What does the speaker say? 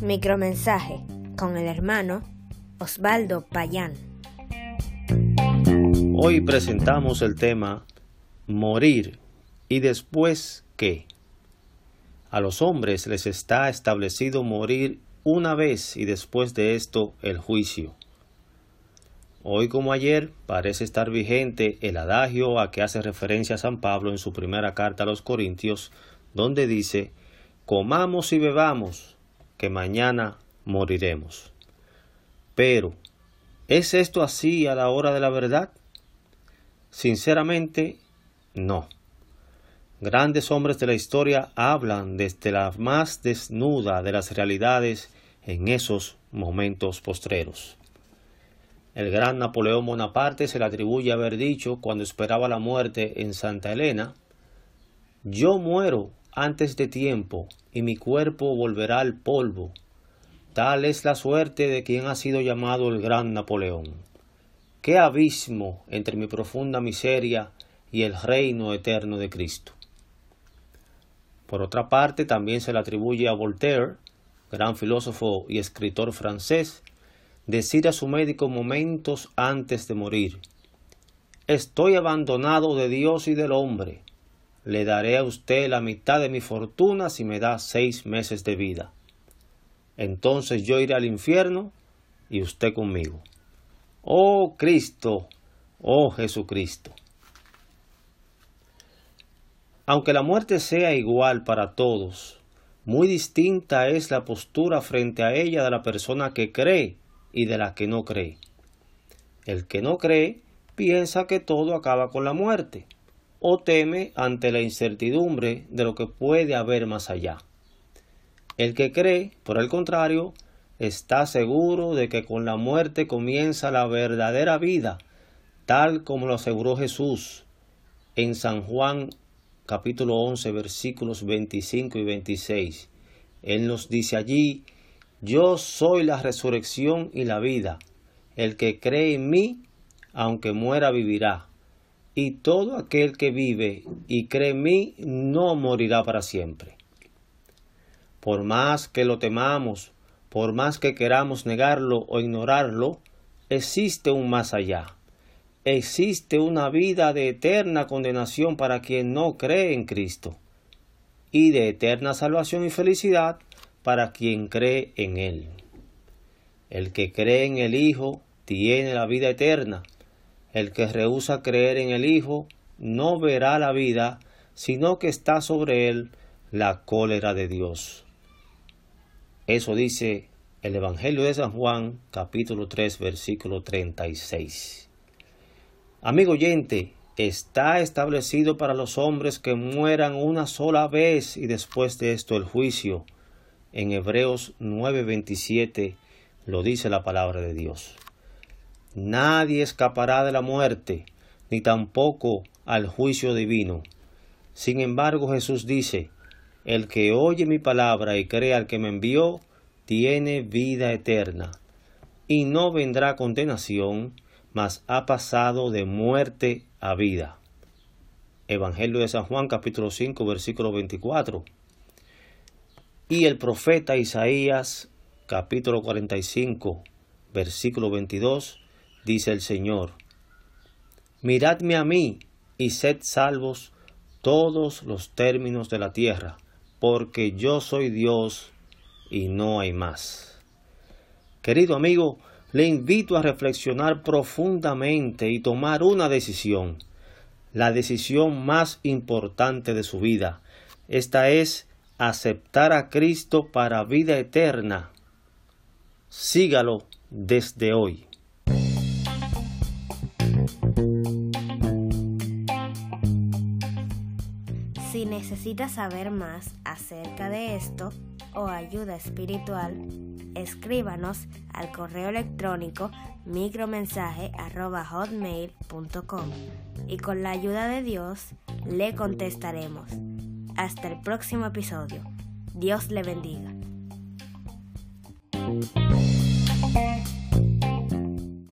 Micromensaje con el hermano Osvaldo Payán. Hoy presentamos el tema Morir y después qué. A los hombres les está establecido morir una vez y después de esto el juicio. Hoy como ayer parece estar vigente el adagio a que hace referencia San Pablo en su primera carta a los Corintios, donde dice, comamos y bebamos, que mañana moriremos. Pero, ¿es esto así a la hora de la verdad? Sinceramente, no. Grandes hombres de la historia hablan desde la más desnuda de las realidades en esos momentos postreros. El gran Napoleón Bonaparte se le atribuye haber dicho cuando esperaba la muerte en Santa Elena, Yo muero antes de tiempo y mi cuerpo volverá al polvo. Tal es la suerte de quien ha sido llamado el gran Napoleón. Qué abismo entre mi profunda miseria y el reino eterno de Cristo. Por otra parte, también se le atribuye a Voltaire, gran filósofo y escritor francés, decir a su médico momentos antes de morir, Estoy abandonado de Dios y del hombre. Le daré a usted la mitad de mi fortuna si me da seis meses de vida. Entonces yo iré al infierno y usted conmigo. Oh Cristo, oh Jesucristo. Aunque la muerte sea igual para todos, muy distinta es la postura frente a ella de la persona que cree y de la que no cree. El que no cree piensa que todo acaba con la muerte, o teme ante la incertidumbre de lo que puede haber más allá. El que cree, por el contrario, está seguro de que con la muerte comienza la verdadera vida, tal como lo aseguró Jesús en San Juan capítulo 11 versículos 25 y 26. Él nos dice allí, Yo soy la resurrección y la vida. El que cree en mí, aunque muera, vivirá. Y todo aquel que vive y cree en mí, no morirá para siempre. Por más que lo temamos, por más que queramos negarlo o ignorarlo, existe un más allá existe una vida de eterna condenación para quien no cree en Cristo y de eterna salvación y felicidad para quien cree en Él. El que cree en el Hijo tiene la vida eterna. El que rehúsa creer en el Hijo no verá la vida, sino que está sobre él la cólera de Dios. Eso dice el Evangelio de San Juan, capítulo 3, versículo 36. Amigo oyente, está establecido para los hombres que mueran una sola vez y después de esto el juicio. En Hebreos 9:27 lo dice la palabra de Dios. Nadie escapará de la muerte, ni tampoco al juicio divino. Sin embargo, Jesús dice, el que oye mi palabra y cree al que me envió, tiene vida eterna, y no vendrá condenación, mas ha pasado de muerte a vida. Evangelio de San Juan capítulo 5 versículo 24. Y el profeta Isaías capítulo 45 versículo 22 dice el Señor, Miradme a mí y sed salvos todos los términos de la tierra, porque yo soy Dios y no hay más. Querido amigo, le invito a reflexionar profundamente y tomar una decisión, la decisión más importante de su vida. Esta es aceptar a Cristo para vida eterna. Sígalo desde hoy. Si necesita saber más acerca de esto o ayuda espiritual, escríbanos al correo electrónico micromensaje.hotmail.com y con la ayuda de Dios le contestaremos. Hasta el próximo episodio. Dios le bendiga.